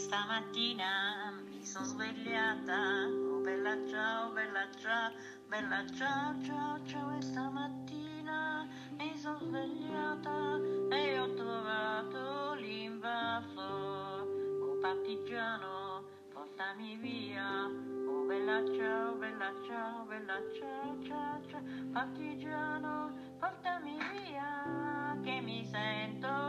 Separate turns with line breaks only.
stamattina mi sono svegliata, oh bella ciao, bella ciao, bella ciao, ciao, ciao, e stamattina mi sono svegliata e ho trovato l'invaso, oh partigiano, portami via, oh bella ciao, bella ciao, bella ciao, ciao, ciao, partigiano, portami via, che mi sento.